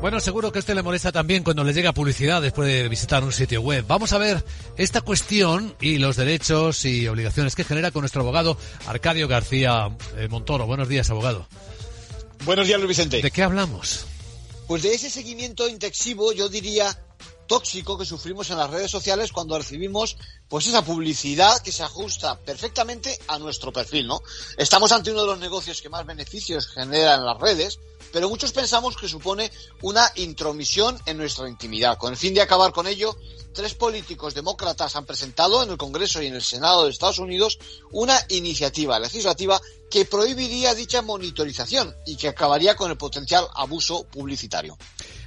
Bueno, seguro que a este le molesta también cuando le llega publicidad después de visitar un sitio web. Vamos a ver esta cuestión y los derechos y obligaciones que genera con nuestro abogado Arcadio García eh, Montoro. Buenos días, abogado. Buenos días, Luis Vicente. ¿De qué hablamos? Pues de ese seguimiento intensivo, yo diría tóxico que sufrimos en las redes sociales cuando recibimos pues esa publicidad que se ajusta perfectamente a nuestro perfil, ¿no? Estamos ante uno de los negocios que más beneficios genera en las redes, pero muchos pensamos que supone una intromisión en nuestra intimidad. Con el fin de acabar con ello, tres políticos demócratas han presentado en el Congreso y en el Senado de Estados Unidos una iniciativa legislativa que prohibiría dicha monitorización y que acabaría con el potencial abuso publicitario.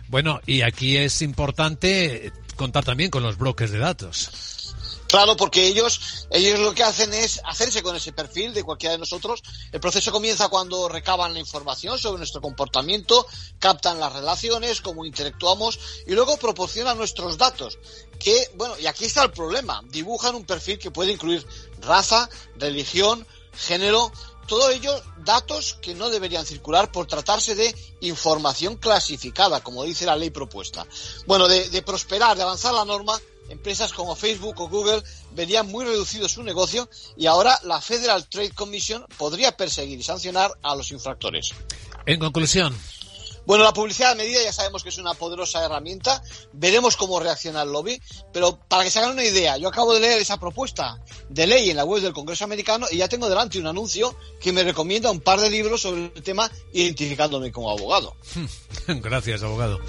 Bueno, y aquí es importante contar también con los brokers de datos. Claro, porque ellos, ellos lo que hacen es hacerse con ese perfil de cualquiera de nosotros. El proceso comienza cuando recaban la información sobre nuestro comportamiento, captan las relaciones, cómo interactuamos y luego proporcionan nuestros datos. Que, bueno, y aquí está el problema. Dibujan un perfil que puede incluir raza, religión, género, todo ello datos que no deberían circular por tratarse de información clasificada, como dice la ley propuesta. Bueno, de, de, prosperar, de avanzar la norma, empresas como Facebook o Google verían muy reducido su negocio y ahora la Federal Trade Commission podría perseguir y sancionar a los infractores. En conclusión, bueno, la publicidad de medida ya sabemos que es una poderosa herramienta. Veremos cómo reacciona el lobby. Pero para que se hagan una idea, yo acabo de leer esa propuesta de ley en la web del Congreso americano y ya tengo delante un anuncio que me recomienda un par de libros sobre el tema identificándome como abogado. Gracias, abogado.